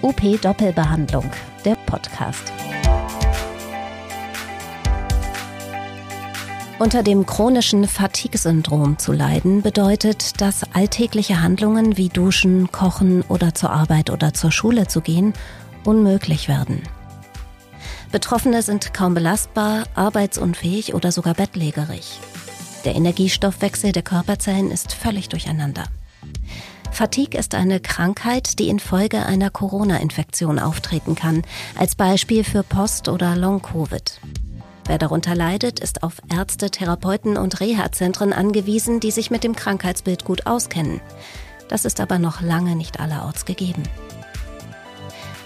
UP Doppelbehandlung, der Podcast. Unter dem chronischen Fatigue-Syndrom zu leiden bedeutet, dass alltägliche Handlungen wie Duschen, Kochen oder zur Arbeit oder zur Schule zu gehen unmöglich werden. Betroffene sind kaum belastbar, arbeitsunfähig oder sogar bettlägerig. Der Energiestoffwechsel der Körperzellen ist völlig durcheinander. Fatigue ist eine Krankheit, die infolge einer Corona-Infektion auftreten kann, als Beispiel für Post- oder Long-Covid. Wer darunter leidet, ist auf Ärzte, Therapeuten und Reha-Zentren angewiesen, die sich mit dem Krankheitsbild gut auskennen. Das ist aber noch lange nicht allerorts gegeben.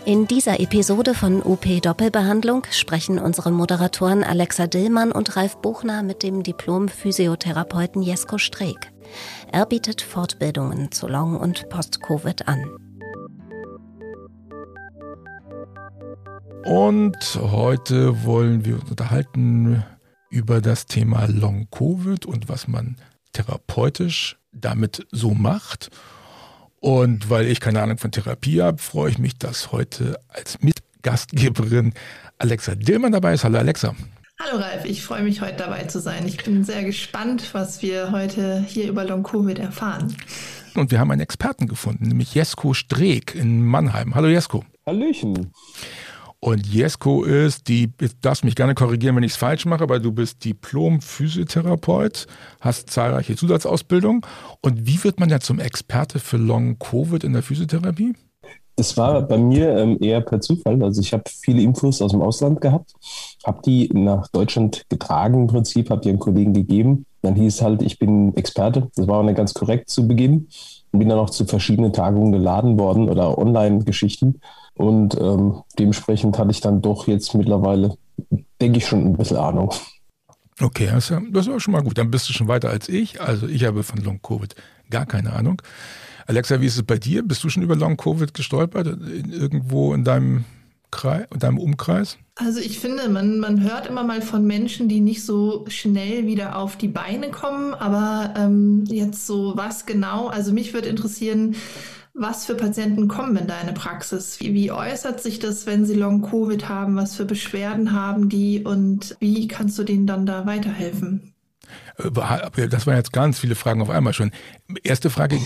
In dieser Episode von UP Doppelbehandlung sprechen unsere Moderatoren Alexa Dillmann und Ralf Buchner mit dem Diplom-Physiotherapeuten Jesko Streeck. Er bietet Fortbildungen zu Long- und Post-Covid an. Und heute wollen wir uns unterhalten über das Thema Long-Covid und was man therapeutisch damit so macht. Und weil ich keine Ahnung von Therapie habe, freue ich mich, dass heute als Mitgastgeberin Alexa Dillmann dabei ist. Hallo Alexa. Hallo Ralf, ich freue mich heute dabei zu sein. Ich bin sehr gespannt, was wir heute hier über Long-Covid erfahren. Und wir haben einen Experten gefunden, nämlich Jesko Streeck in Mannheim. Hallo Jesko. Hallöchen. Und Jesko ist die, du darfst mich gerne korrigieren, wenn ich es falsch mache, aber du bist Diplom-Physiotherapeut, hast zahlreiche Zusatzausbildungen. Und wie wird man ja zum Experte für Long-Covid in der Physiotherapie? Das war bei mir ähm, eher per Zufall. Also ich habe viele Infos aus dem Ausland gehabt, habe die nach Deutschland getragen im Prinzip, habe die einem Kollegen gegeben. Dann hieß halt, ich bin Experte. Das war auch nicht ganz korrekt zu Beginn. Und bin dann auch zu verschiedenen Tagungen geladen worden oder Online-Geschichten. Und ähm, dementsprechend hatte ich dann doch jetzt mittlerweile, denke ich, schon ein bisschen Ahnung. Okay, ja, das ist schon mal gut. Dann bist du schon weiter als ich. Also ich habe von Long Covid gar keine Ahnung. Alexa, wie ist es bei dir? Bist du schon über Long Covid gestolpert? Irgendwo in deinem Kreis, in deinem Umkreis? Also ich finde, man, man hört immer mal von Menschen, die nicht so schnell wieder auf die Beine kommen, aber ähm, jetzt so was genau, also mich würde interessieren, was für Patienten kommen in deine Praxis? Wie, wie äußert sich das, wenn sie Long-Covid haben? Was für Beschwerden haben die und wie kannst du denen dann da weiterhelfen? Äh, das waren jetzt ganz viele Fragen auf einmal schon. Erste Frage,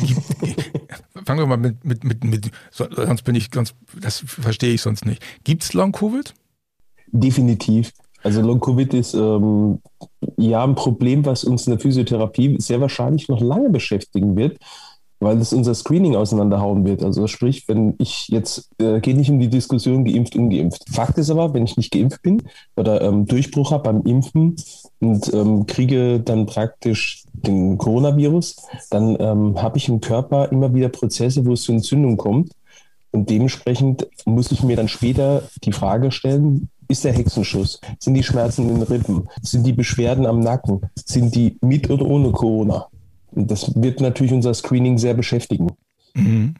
fangen wir mal mit, mit, mit, mit, sonst bin ich, sonst, das verstehe ich sonst nicht. Gibt es Long-Covid? Definitiv. Also Long-Covid ist ähm, ja ein Problem, was uns in der Physiotherapie sehr wahrscheinlich noch lange beschäftigen wird weil es unser Screening auseinanderhauen wird. Also sprich, wenn ich jetzt, äh, geht nicht um die Diskussion geimpft, ungeimpft. Fakt ist aber, wenn ich nicht geimpft bin oder ähm, Durchbruch habe beim Impfen und ähm, kriege dann praktisch den Coronavirus, dann ähm, habe ich im Körper immer wieder Prozesse, wo es zu Entzündung kommt. Und dementsprechend muss ich mir dann später die Frage stellen, ist der Hexenschuss? Sind die Schmerzen in den Rippen? Sind die Beschwerden am Nacken? Sind die mit oder ohne Corona? Das wird natürlich unser Screening sehr beschäftigen. Mhm.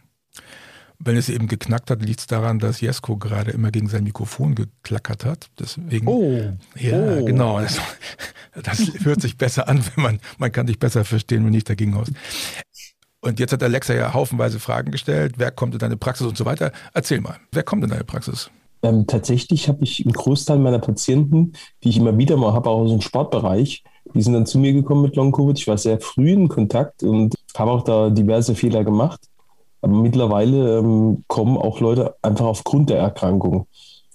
Wenn es eben geknackt hat, liegt es daran, dass Jesko gerade immer gegen sein Mikrofon geklackert hat. Deswegen, oh, ja, oh. genau. Das, das hört sich besser an, wenn man, man kann dich besser verstehen, wenn nicht dagegen haust. Und jetzt hat Alexa ja haufenweise Fragen gestellt. Wer kommt in deine Praxis und so weiter? Erzähl mal, wer kommt in deine Praxis? Ähm, tatsächlich habe ich einen Großteil meiner Patienten, die ich immer wieder mal habe, auch aus dem Sportbereich, die sind dann zu mir gekommen mit Long-Covid. Ich war sehr früh in Kontakt und habe auch da diverse Fehler gemacht. Aber mittlerweile ähm, kommen auch Leute einfach aufgrund der Erkrankung.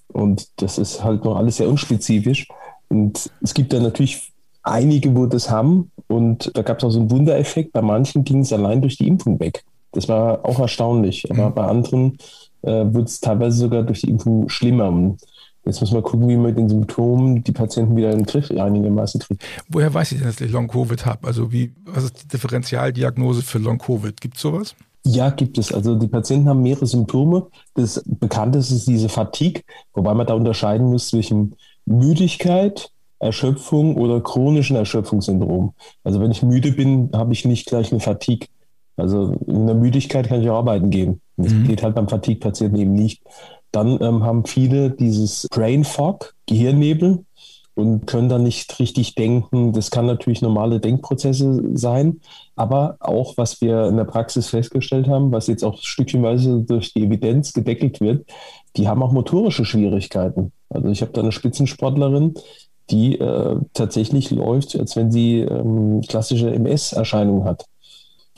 Und das ist halt noch alles sehr unspezifisch. Und es gibt dann natürlich einige, wo das haben. Und da gab es auch so einen Wundereffekt. Bei manchen ging es allein durch die Impfung weg. Das war auch erstaunlich. Aber mhm. bei anderen äh, wird es teilweise sogar durch die Impfung schlimmer. Und Jetzt muss man gucken, wie man mit den Symptomen die Patienten wieder in den Griff einigermaßen kriegt. Woher weiß ich denn, dass ich Long-Covid habe? Also wie, was ist die Differentialdiagnose für Long-Covid? Gibt es sowas? Ja, gibt es. Also die Patienten haben mehrere Symptome. Das bekannteste ist diese Fatigue, wobei man da unterscheiden muss zwischen Müdigkeit, Erschöpfung oder chronischen Erschöpfungssyndrom. Also wenn ich müde bin, habe ich nicht gleich eine Fatigue. Also in der Müdigkeit kann ich auch arbeiten gehen. Das mhm. geht halt beim Fatigue-Patienten eben nicht. Dann ähm, haben viele dieses Brain Fog, Gehirnnebel. und können dann nicht richtig denken. Das kann natürlich normale Denkprozesse sein, aber auch, was wir in der Praxis festgestellt haben, was jetzt auch stückchenweise durch die Evidenz gedeckelt wird, die haben auch motorische Schwierigkeiten. Also ich habe da eine Spitzensportlerin, die äh, tatsächlich läuft, als wenn sie ähm, klassische MS-Erscheinungen hat.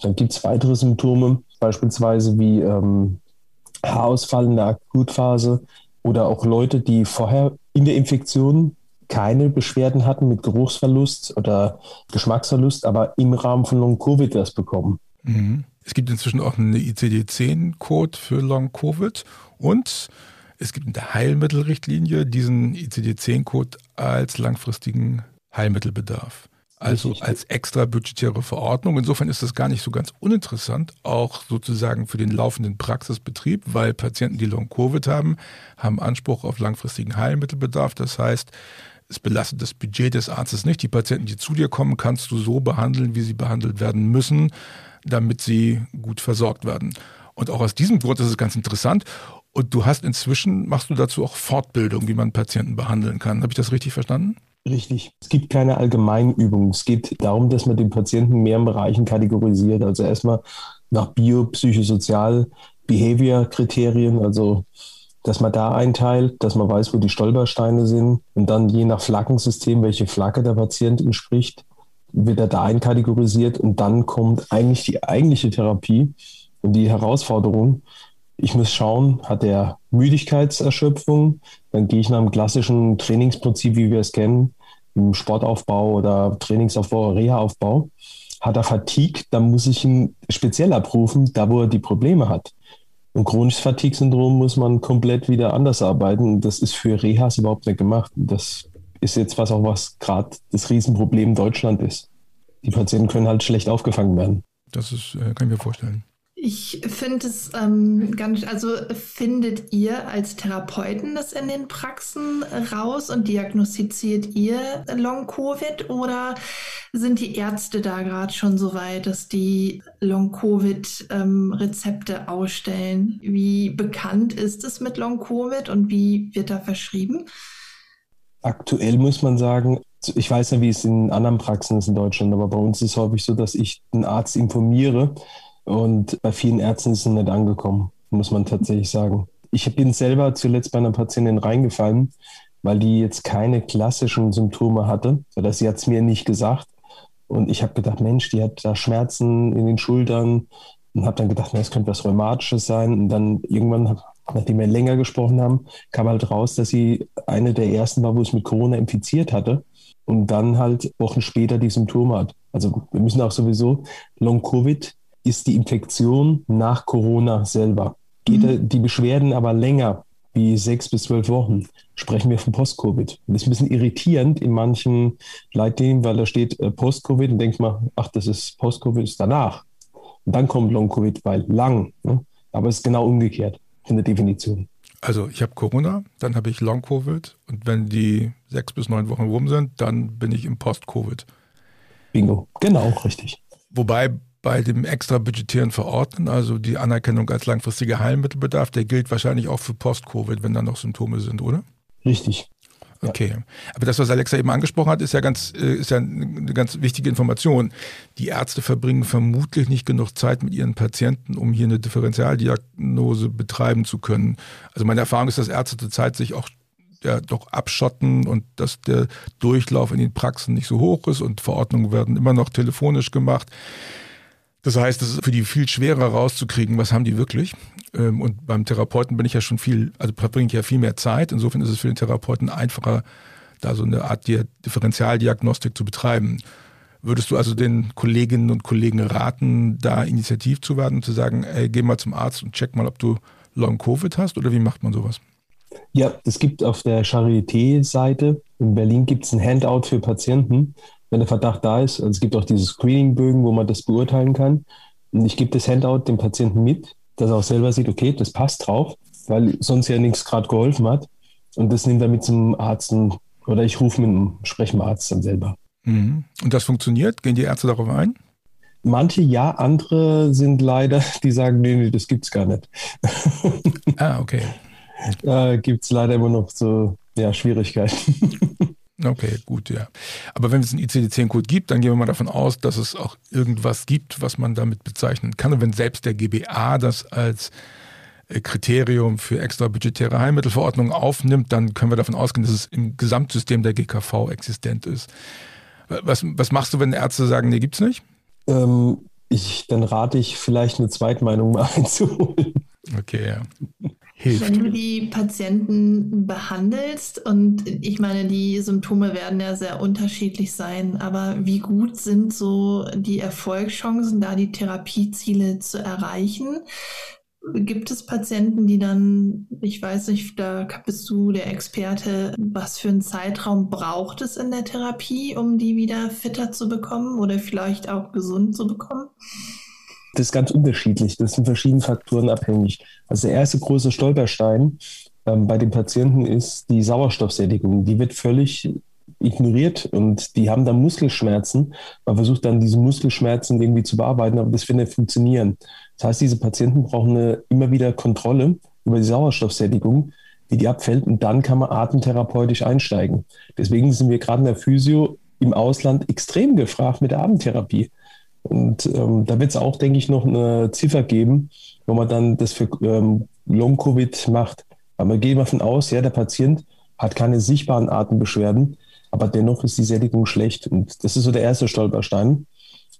Dann gibt es weitere Symptome, beispielsweise wie ähm, Haarausfall in der Akutphase oder auch Leute, die vorher in der Infektion keine Beschwerden hatten mit Geruchsverlust oder Geschmacksverlust, aber im Rahmen von Long-Covid das bekommen. Mhm. Es gibt inzwischen auch einen ICD-10-Code für Long-Covid und es gibt in der Heilmittelrichtlinie diesen ICD-10-Code als langfristigen Heilmittelbedarf. Also als extra budgetäre Verordnung. Insofern ist das gar nicht so ganz uninteressant, auch sozusagen für den laufenden Praxisbetrieb, weil Patienten, die Long-Covid haben, haben Anspruch auf langfristigen Heilmittelbedarf. Das heißt, es belastet das Budget des Arztes nicht. Die Patienten, die zu dir kommen, kannst du so behandeln, wie sie behandelt werden müssen, damit sie gut versorgt werden. Und auch aus diesem Grund ist es ganz interessant. Und du hast inzwischen, machst du dazu auch Fortbildung, wie man Patienten behandeln kann. Habe ich das richtig verstanden? Richtig. Es gibt keine Allgemeinübung. Es geht darum, dass man den Patienten mehr in Bereichen kategorisiert. Also erstmal nach Bio, Psychosozial, Behavior-Kriterien, also dass man da einteilt, dass man weiß, wo die Stolpersteine sind und dann je nach Flaggensystem, welche Flagge der Patient entspricht, wird er da einkategorisiert und dann kommt eigentlich die eigentliche Therapie und die Herausforderung. Ich muss schauen, hat er Müdigkeitserschöpfung? Dann gehe ich nach einem klassischen Trainingsprinzip, wie wir es kennen, im Sportaufbau oder Trainingsaufbau, Reha-Aufbau. Hat er Fatigue, dann muss ich ihn speziell abrufen, da wo er die Probleme hat. Und chronisches Fatigue-Syndrom muss man komplett wieder anders arbeiten. Das ist für Rehas überhaupt nicht gemacht. Das ist jetzt was auch was gerade das Riesenproblem Deutschland ist. Die Patienten können halt schlecht aufgefangen werden. Das ist, äh, kann ich mir vorstellen. Ich finde es ähm, ganz, also findet ihr als Therapeuten das in den Praxen raus und diagnostiziert ihr Long-Covid oder sind die Ärzte da gerade schon so weit, dass die Long-Covid-Rezepte ähm, ausstellen? Wie bekannt ist es mit Long-Covid und wie wird da verschrieben? Aktuell muss man sagen, ich weiß ja, wie es in anderen Praxen ist in Deutschland, aber bei uns ist es häufig so, dass ich den Arzt informiere und bei vielen Ärzten ist es nicht angekommen, muss man tatsächlich sagen. Ich bin selber zuletzt bei einer Patientin reingefallen, weil die jetzt keine klassischen Symptome hatte. Oder sie hat es mir nicht gesagt. Und ich habe gedacht, Mensch, die hat da Schmerzen in den Schultern. Und habe dann gedacht, na, das könnte was Rheumatisches sein. Und dann irgendwann, nachdem wir länger gesprochen haben, kam halt raus, dass sie eine der ersten war, wo es mit Corona infiziert hatte. Und dann halt Wochen später die Symptome hat. Also wir müssen auch sowieso Long-Covid ist die Infektion nach Corona selber. Geht mhm. die Beschwerden aber länger, wie sechs bis zwölf Wochen, sprechen wir von Post-Covid. Das ist ein bisschen irritierend in manchen Leitlinien, weil da steht äh, Post-Covid und denkt man, ach, das ist Post-Covid, ist danach. Und dann kommt Long-Covid, weil lang. Ne? Aber es ist genau umgekehrt in der Definition. Also ich habe Corona, dann habe ich Long-Covid und wenn die sechs bis neun Wochen rum sind, dann bin ich im Post-Covid. Bingo, genau, richtig. Wobei bei dem extra budgetären Verordnen, also die Anerkennung als langfristiger Heilmittelbedarf, der gilt wahrscheinlich auch für Post-Covid, wenn da noch Symptome sind, oder? Richtig. Okay. Aber das, was Alexa eben angesprochen hat, ist ja ganz, äh, ist ja eine ganz wichtige Information. Die Ärzte verbringen vermutlich nicht genug Zeit mit ihren Patienten, um hier eine Differentialdiagnose betreiben zu können. Also meine Erfahrung ist, dass Ärzte zurzeit sich auch ja, doch abschotten und dass der Durchlauf in den Praxen nicht so hoch ist und Verordnungen werden immer noch telefonisch gemacht. Das heißt, es ist für die viel schwerer rauszukriegen, was haben die wirklich. Ähm, und beim Therapeuten bin ich ja schon viel, also verbringe ich ja viel mehr Zeit. Insofern ist es für den Therapeuten einfacher, da so eine Art Differentialdiagnostik zu betreiben. Würdest du also den Kolleginnen und Kollegen raten, da initiativ zu werden und zu sagen, ey, geh mal zum Arzt und check mal, ob du Long-Covid hast oder wie macht man sowas? Ja, es gibt auf der Charité-Seite in Berlin gibt es ein Handout für Patienten, wenn der Verdacht da ist. Also es gibt auch diese Screening-Bögen, wo man das beurteilen kann. Und ich gebe das Handout dem Patienten mit, dass er auch selber sieht, okay, das passt drauf, weil sonst ja nichts gerade geholfen hat. Und das nimmt er mit zum Arzt oder ich rufe mit einem sprechenden Arzt dann selber. Mhm. Und das funktioniert? Gehen die Ärzte darauf ein? Manche ja, andere sind leider, die sagen, nee, nee, das gibt's gar nicht. ah, okay. Da gibt es leider immer noch so ja, Schwierigkeiten. Okay, gut, ja. Aber wenn es einen ICD-10-Code gibt, dann gehen wir mal davon aus, dass es auch irgendwas gibt, was man damit bezeichnen kann. Und wenn selbst der GBA das als äh, Kriterium für extrabudgetäre Heilmittelverordnungen aufnimmt, dann können wir davon ausgehen, dass es im Gesamtsystem der GKV existent ist. Was, was machst du, wenn Ärzte sagen, nee, gibt's nicht? Ähm, ich, dann rate ich vielleicht eine Zweitmeinung mal einzuholen. Okay, ja. Hilft. Wenn du die Patienten behandelst und ich meine, die Symptome werden ja sehr unterschiedlich sein, aber wie gut sind so die Erfolgschancen, da die Therapieziele zu erreichen? Gibt es Patienten, die dann, ich weiß nicht, da bist du der Experte, was für einen Zeitraum braucht es in der Therapie, um die wieder fitter zu bekommen oder vielleicht auch gesund zu bekommen? Das ist ganz unterschiedlich. Das sind verschiedene Faktoren abhängig. Also der erste große Stolperstein ähm, bei den Patienten ist die Sauerstoffsättigung. Die wird völlig ignoriert und die haben dann Muskelschmerzen. Man versucht dann diese Muskelschmerzen irgendwie zu bearbeiten, aber das wird nicht funktionieren. Das heißt, diese Patienten brauchen eine, immer wieder Kontrolle über die Sauerstoffsättigung, wie die abfällt und dann kann man atemtherapeutisch einsteigen. Deswegen sind wir gerade in der Physio im Ausland extrem gefragt mit der Atemtherapie. Und ähm, da wird es auch, denke ich, noch eine Ziffer geben, wo man dann das für ähm, Long-Covid macht. Aber gehen wir davon aus, ja, der Patient hat keine sichtbaren Atembeschwerden, aber dennoch ist die Sättigung schlecht. Und das ist so der erste Stolperstein.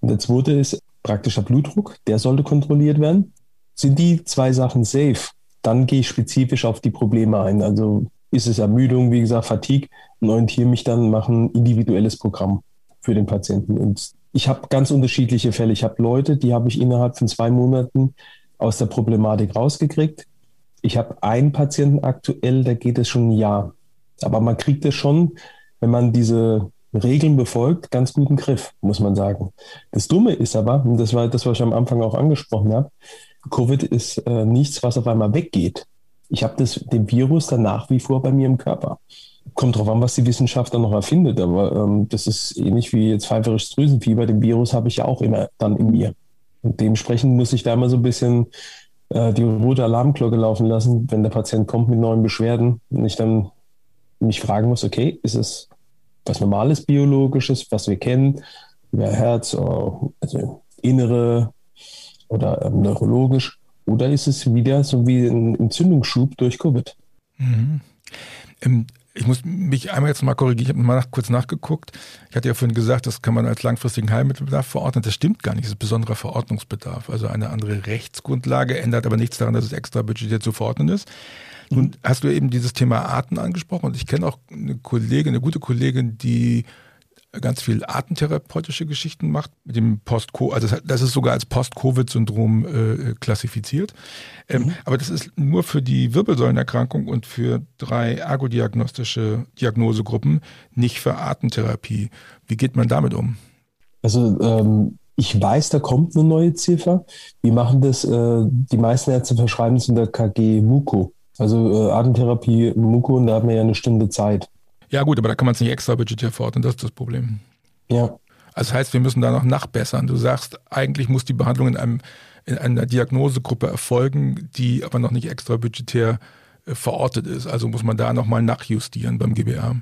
Und der zweite ist praktischer Blutdruck, der sollte kontrolliert werden. Sind die zwei Sachen safe, dann gehe ich spezifisch auf die Probleme ein. Also ist es Ermüdung, wie gesagt, Fatigue und orientiere mich dann, mache ein individuelles Programm für den Patienten. Und ich habe ganz unterschiedliche Fälle. Ich habe Leute, die habe ich innerhalb von zwei Monaten aus der Problematik rausgekriegt. Ich habe einen Patienten aktuell, da geht es schon ein Jahr. Aber man kriegt es schon wenn man diese Regeln befolgt, ganz guten Griff, muss man sagen. Das Dumme ist aber, und das war das, was ich am Anfang auch angesprochen habe, Covid ist äh, nichts, was auf einmal weggeht. Ich habe den Virus dann nach wie vor bei mir im Körper. Kommt drauf an, was die Wissenschaft dann noch erfindet, aber ähm, das ist ähnlich wie jetzt pfeiferisches Drüsenfieber. Den Virus habe ich ja auch immer dann in mir. Und dementsprechend muss ich da immer so ein bisschen äh, die rote Alarmglocke laufen lassen, wenn der Patient kommt mit neuen Beschwerden und ich dann mich fragen muss, okay, ist es was Normales Biologisches, was wir kennen, über Herz, also innere oder ähm, neurologisch, oder ist es wieder so wie ein Entzündungsschub durch Covid? Mhm. Ähm, ich muss mich einmal jetzt mal korrigieren, ich habe mal nach, kurz nachgeguckt. Ich hatte ja vorhin gesagt, das kann man als langfristigen Heilmittelbedarf verordnen. Das stimmt gar nicht, das ist besonderer Verordnungsbedarf. Also eine andere Rechtsgrundlage ändert aber nichts daran, dass es extra budgetiert zu verordnen ist. Nun hast du eben dieses Thema Arten angesprochen und ich kenne auch eine Kollegin, eine gute Kollegin, die ganz viel artentherapeutische Geschichten macht mit dem post also das ist sogar als Post-Covid-Syndrom äh, klassifiziert. Ähm, mhm. Aber das ist nur für die Wirbelsäulenerkrankung und für drei ergodiagnostische Diagnosegruppen, nicht für Artentherapie. Wie geht man damit um? Also ähm, ich weiß, da kommt eine neue Ziffer. Wir machen das, äh, die meisten Ärzte verschreiben es in der KG MUCO. Also äh, Atemtherapie, Muko, da hat man ja eine Stunde Zeit. Ja gut, aber da kann man es nicht extra budgetär verordnen, das ist das Problem. Ja. Also das heißt, wir müssen da noch nachbessern. Du sagst, eigentlich muss die Behandlung in, einem, in einer Diagnosegruppe erfolgen, die aber noch nicht extra budgetär äh, verortet ist. Also muss man da nochmal nachjustieren beim GBA.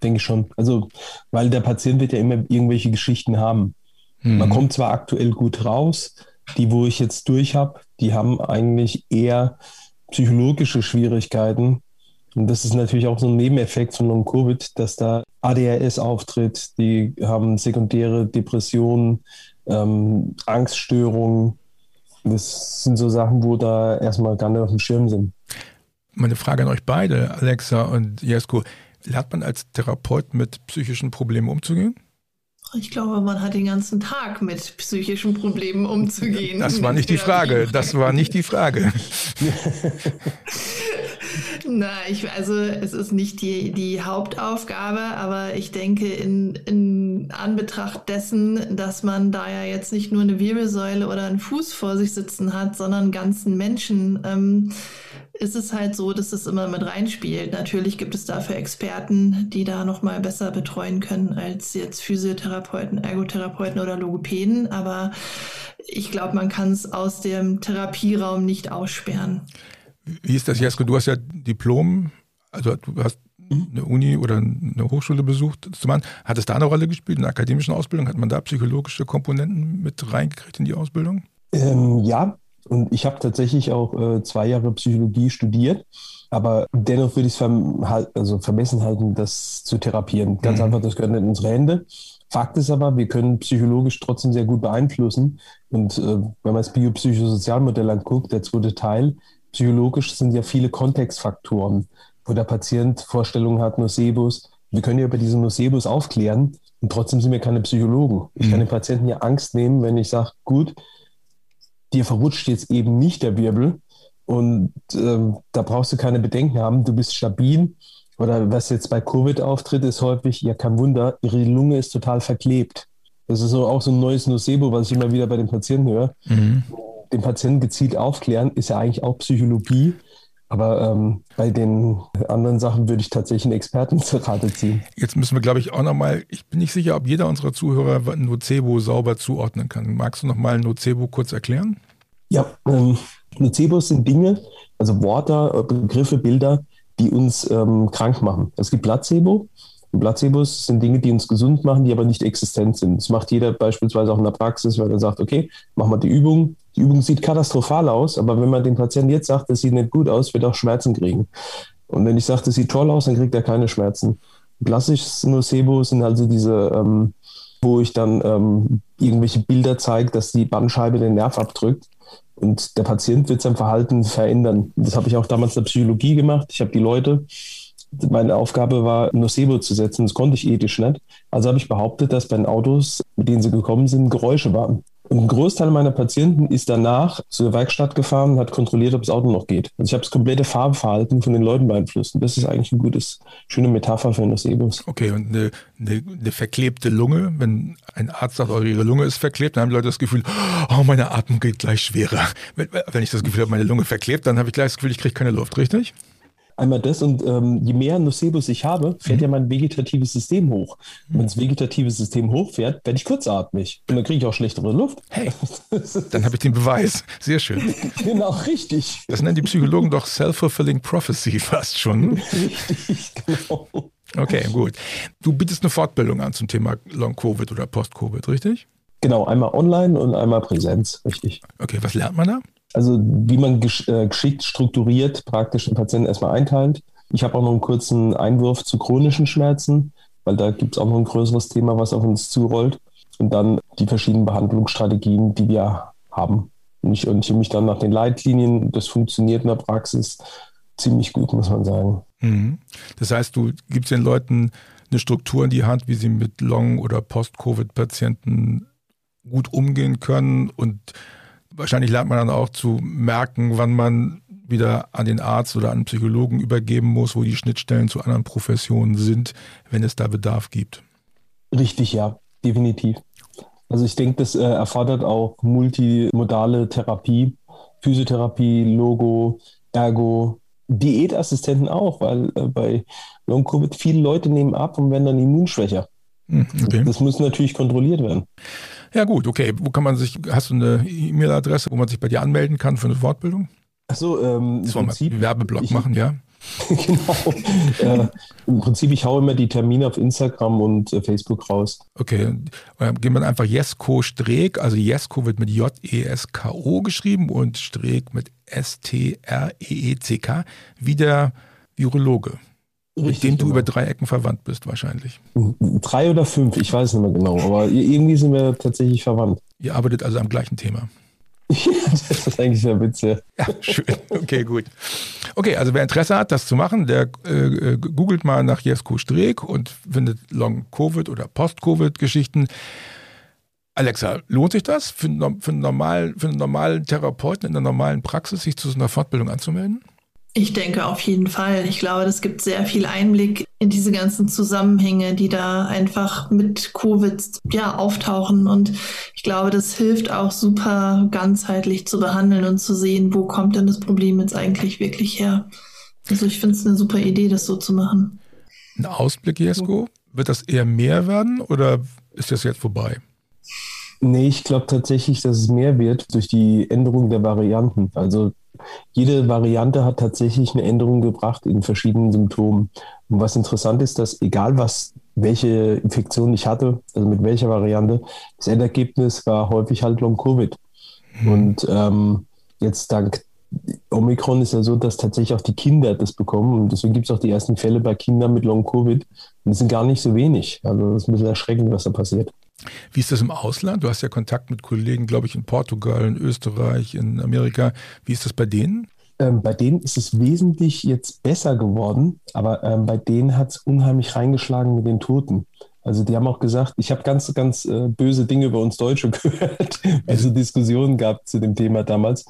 Denke ich schon. Also, weil der Patient wird ja immer irgendwelche Geschichten haben. Mhm. Man kommt zwar aktuell gut raus, die, wo ich jetzt durch habe, die haben eigentlich eher psychologische Schwierigkeiten. Und das ist natürlich auch so ein Nebeneffekt von Long-Covid, dass da ADHS auftritt, die haben sekundäre Depressionen, ähm, Angststörungen. Das sind so Sachen, wo da erstmal gar nicht auf dem Schirm sind. Meine Frage an euch beide, Alexa und Jesko, lernt man als Therapeut mit psychischen Problemen umzugehen? Ich glaube, man hat den ganzen Tag mit psychischen Problemen umzugehen. Das war nicht die Frage. Das war nicht die Frage. Na, ich, also es ist nicht die, die Hauptaufgabe, aber ich denke in, in Anbetracht dessen, dass man da ja jetzt nicht nur eine Wirbelsäule oder einen Fuß vor sich sitzen hat, sondern ganzen Menschen, ähm, ist es halt so, dass es immer mit reinspielt. Natürlich gibt es dafür Experten, die da nochmal besser betreuen können als jetzt Physiotherapeuten, Ergotherapeuten oder Logopäden, aber ich glaube, man kann es aus dem Therapieraum nicht aussperren. Wie ist das, Jesko? Du hast ja Diplom, also du hast eine Uni oder eine Hochschule besucht zu machen. Hat es da eine Rolle gespielt in der akademischen Ausbildung? Hat man da psychologische Komponenten mit reingekriegt in die Ausbildung? Ähm, ja, und ich habe tatsächlich auch äh, zwei Jahre Psychologie studiert. Aber dennoch würde ich es verm also vermessen halten, das zu therapieren. Ganz mhm. einfach, das gehört nicht in unsere Hände. Fakt ist aber, wir können psychologisch trotzdem sehr gut beeinflussen. Und äh, wenn man das Biopsychosozialmodell anguckt, der zweite Teil, psychologisch sind ja viele Kontextfaktoren, wo der Patient Vorstellungen hat, Nocebus. Wir können ja über diese Nocebus aufklären und trotzdem sind wir keine Psychologen. Ich kann mhm. den Patienten ja Angst nehmen, wenn ich sage, gut, dir verrutscht jetzt eben nicht der Wirbel und ähm, da brauchst du keine Bedenken haben, du bist stabil oder was jetzt bei Covid auftritt, ist häufig, ja, kein Wunder, ihre Lunge ist total verklebt. Das ist so, auch so ein neues Nocebo, was ich immer wieder bei den Patienten höre. Mhm. Den Patienten gezielt aufklären, ist ja eigentlich auch Psychologie. Aber ähm, bei den anderen Sachen würde ich tatsächlich einen Experten zur Rate ziehen. Jetzt müssen wir, glaube ich, auch nochmal, ich bin nicht sicher, ob jeder unserer Zuhörer Nocebo sauber zuordnen kann. Magst du nochmal Nocebo kurz erklären? Ja, ähm, Nocebos sind Dinge, also Worte, Begriffe, Bilder, die uns ähm, krank machen. Es gibt Placebo. Und Placebos sind Dinge, die uns gesund machen, die aber nicht existent sind. Das macht jeder beispielsweise auch in der Praxis, weil er sagt, okay, machen wir die Übung. Übung sieht katastrophal aus, aber wenn man dem Patienten jetzt sagt, das sieht nicht gut aus, wird er auch Schmerzen kriegen. Und wenn ich sage, das sieht toll aus, dann kriegt er keine Schmerzen. Klassisches Nocebo sind also diese, ähm, wo ich dann ähm, irgendwelche Bilder zeige, dass die Bandscheibe den Nerv abdrückt. Und der Patient wird sein Verhalten verändern. Das habe ich auch damals in der Psychologie gemacht. Ich habe die Leute, meine Aufgabe war, Nocebo zu setzen. Das konnte ich ethisch nicht. Also habe ich behauptet, dass bei den Autos, mit denen sie gekommen sind, Geräusche waren. Und ein Großteil meiner Patienten ist danach zur Werkstatt gefahren und hat kontrolliert, ob das Auto noch geht. Also ich habe das komplette Fahrverhalten von den Leuten beeinflusst. Und das ist eigentlich eine gute, schöne Metapher für Nocebos. Okay, und eine, eine, eine, verklebte Lunge, wenn ein Arzt sagt, oh, ihre Lunge ist verklebt, dann haben die Leute das Gefühl, oh, meine Atmung geht gleich schwerer. Wenn, wenn ich das Gefühl habe, meine Lunge verklebt, dann habe ich gleich das Gefühl, ich kriege keine Luft, richtig? Einmal das und ähm, je mehr Nocebus ich habe, fährt mhm. ja mein vegetatives System hoch. Und wenn das vegetative System hochfährt, werde ich kurzatmig und dann kriege ich auch schlechtere Luft. Hey, dann habe ich den Beweis. Sehr schön. Genau, richtig. Das nennen die Psychologen doch Self-Fulfilling Prophecy fast schon. Richtig, genau. Okay, gut. Du bietest eine Fortbildung an zum Thema Long-Covid oder Post-Covid, richtig? Genau, einmal online und einmal Präsenz, richtig. Okay, was lernt man da? Also wie man gesch äh, geschickt strukturiert praktisch den Patienten erstmal einteilt. Ich habe auch noch einen kurzen Einwurf zu chronischen Schmerzen, weil da gibt es auch noch ein größeres Thema, was auf uns zurollt. Und dann die verschiedenen Behandlungsstrategien, die wir haben. Und ich orientiere mich dann nach den Leitlinien. Das funktioniert in der Praxis ziemlich gut, muss man sagen. Mhm. Das heißt, du gibst den Leuten eine Struktur in die Hand, wie sie mit Long- oder Post-Covid-Patienten gut umgehen können und Wahrscheinlich lernt man dann auch zu merken, wann man wieder an den Arzt oder an den Psychologen übergeben muss, wo die Schnittstellen zu anderen Professionen sind, wenn es da Bedarf gibt. Richtig, ja, definitiv. Also ich denke, das äh, erfordert auch multimodale Therapie, Physiotherapie, Logo, Ergo, Diätassistenten auch, weil äh, bei Long-Covid viele Leute nehmen ab und werden dann immunschwächer. Hm, okay. Das muss natürlich kontrolliert werden. Ja gut, okay. Wo kann man sich, hast du eine E-Mail-Adresse, wo man sich bei dir anmelden kann für eine Fortbildung? Achso, ähm, im Prinzip. Werbeblock ich, machen, ja. genau. äh, Im Prinzip, ich haue immer die Termine auf Instagram und äh, Facebook raus. Okay, dann gehen wir einfach Jesko Streeck, also Jesko wird mit J-E-S-K-O geschrieben und Streeck mit S-T-R-E-E-C-K, wie der Virologe. Richtig, mit dem du genau. über drei Ecken verwandt bist, wahrscheinlich. Drei oder fünf, ich weiß nicht mehr genau, aber irgendwie sind wir tatsächlich verwandt. Ihr arbeitet also am gleichen Thema. Das ist eigentlich der Witz, ja. ja. schön. Okay, gut. Okay, also wer Interesse hat, das zu machen, der äh, googelt mal nach Jesko Streeck und findet Long-Covid oder Post-Covid-Geschichten. Alexa, lohnt sich das für, für, einen normalen, für einen normalen Therapeuten in der normalen Praxis, sich zu so einer Fortbildung anzumelden? Ich denke auf jeden Fall. Ich glaube, das gibt sehr viel Einblick in diese ganzen Zusammenhänge, die da einfach mit Covid ja auftauchen. Und ich glaube, das hilft auch super ganzheitlich zu behandeln und zu sehen, wo kommt denn das Problem jetzt eigentlich wirklich her. Also ich finde es eine super Idee, das so zu machen. Ein Ausblick, Jesko? Wird das eher mehr werden oder ist das jetzt vorbei? Nee, ich glaube tatsächlich, dass es mehr wird durch die Änderung der Varianten. Also jede Variante hat tatsächlich eine Änderung gebracht in verschiedenen Symptomen. Und was interessant ist, dass egal was, welche Infektion ich hatte, also mit welcher Variante, das Endergebnis war häufig halt Long-Covid. Mhm. Und ähm, jetzt dank Omikron ist ja so, dass tatsächlich auch die Kinder das bekommen. Und deswegen gibt es auch die ersten Fälle bei Kindern mit Long-Covid. Und das sind gar nicht so wenig. Also das ist ein bisschen erschreckend, was da passiert. Wie ist das im Ausland? Du hast ja Kontakt mit Kollegen, glaube ich, in Portugal, in Österreich, in Amerika. Wie ist das bei denen? Ähm, bei denen ist es wesentlich jetzt besser geworden, aber ähm, bei denen hat es unheimlich reingeschlagen mit den Toten. Also die haben auch gesagt, ich habe ganz, ganz äh, böse Dinge über uns Deutsche gehört, weil es Diskussionen gab zu dem Thema damals,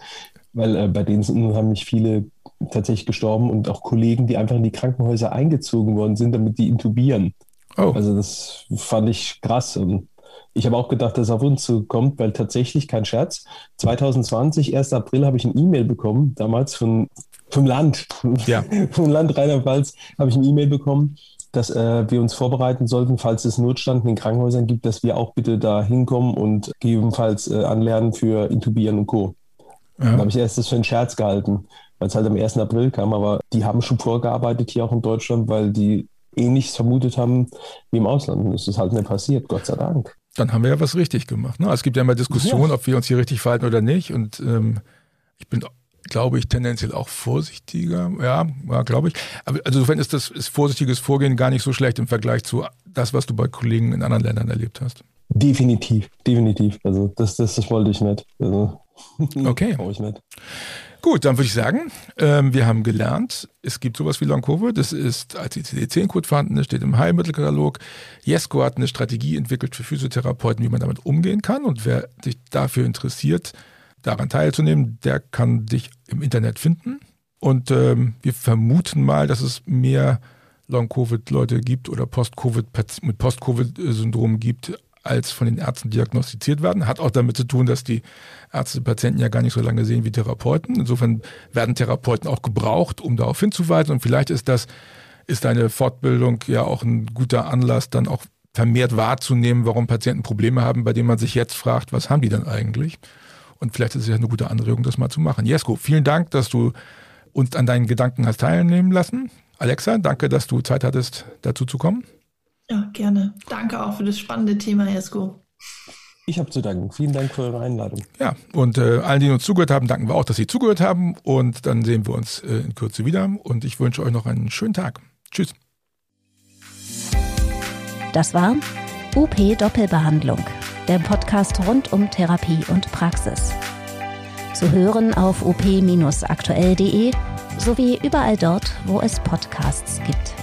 weil äh, bei denen sind unheimlich viele tatsächlich gestorben und auch Kollegen, die einfach in die Krankenhäuser eingezogen worden sind, damit die intubieren. Oh. Also das fand ich krass. Und ich habe auch gedacht, dass es auf uns zukommt, weil tatsächlich, kein Scherz, 2020, 1. April, habe ich ein E-Mail bekommen, damals von, vom Land, ja. vom Land Rheinland-Pfalz, habe ich ein E-Mail bekommen, dass äh, wir uns vorbereiten sollten, falls es Notstand in den Krankenhäusern gibt, dass wir auch bitte da hinkommen und gegebenenfalls äh, anlernen für Intubieren und Co. Ja. Da habe ich erst das für einen Scherz gehalten, weil es halt am 1. April kam, aber die haben schon vorgearbeitet hier auch in Deutschland, weil die ähnliches vermutet haben wie im Ausland. Und das ist halt nicht passiert, Gott sei Dank dann haben wir ja was richtig gemacht. Ne? Es gibt ja immer Diskussionen, ja. ob wir uns hier richtig verhalten oder nicht. Und ähm, ich bin, glaube ich, tendenziell auch vorsichtiger. Ja, ja glaube ich. Aber also insofern ist das ist vorsichtiges Vorgehen gar nicht so schlecht im Vergleich zu das, was du bei Kollegen in anderen Ländern erlebt hast. Definitiv, definitiv. Also das, das, das wollte ich nicht. Also, okay. ich nicht. Gut, dann würde ich sagen, ähm, wir haben gelernt, es gibt sowas wie Long-Covid, das ist als ICD-10-Code vorhanden, das steht im Heilmittelkatalog. Jesko hat eine Strategie entwickelt für Physiotherapeuten, wie man damit umgehen kann und wer sich dafür interessiert, daran teilzunehmen, der kann dich im Internet finden. Und ähm, wir vermuten mal, dass es mehr Long-Covid-Leute gibt oder Post-Covid mit Post-Covid-Syndrom gibt, als von den Ärzten diagnostiziert werden. Hat auch damit zu tun, dass die Ärzte Patienten ja gar nicht so lange sehen wie Therapeuten. Insofern werden Therapeuten auch gebraucht, um darauf hinzuweisen. Und vielleicht ist das, ist eine Fortbildung ja auch ein guter Anlass, dann auch vermehrt wahrzunehmen, warum Patienten Probleme haben, bei denen man sich jetzt fragt, was haben die denn eigentlich? Und vielleicht ist es ja eine gute Anregung, das mal zu machen. Jesko, vielen Dank, dass du uns an deinen Gedanken hast teilnehmen lassen. Alexa, danke, dass du Zeit hattest, dazu zu kommen. Ja, gerne. Danke auch für das spannende Thema, Jesko. Ich habe zu danken. Vielen Dank für eure Einladung. Ja, und äh, allen, die uns zugehört haben, danken wir auch, dass sie zugehört haben. Und dann sehen wir uns äh, in Kürze wieder. Und ich wünsche euch noch einen schönen Tag. Tschüss. Das war UP Doppelbehandlung, der Podcast rund um Therapie und Praxis. Zu hören auf op-aktuell.de sowie überall dort, wo es Podcasts gibt.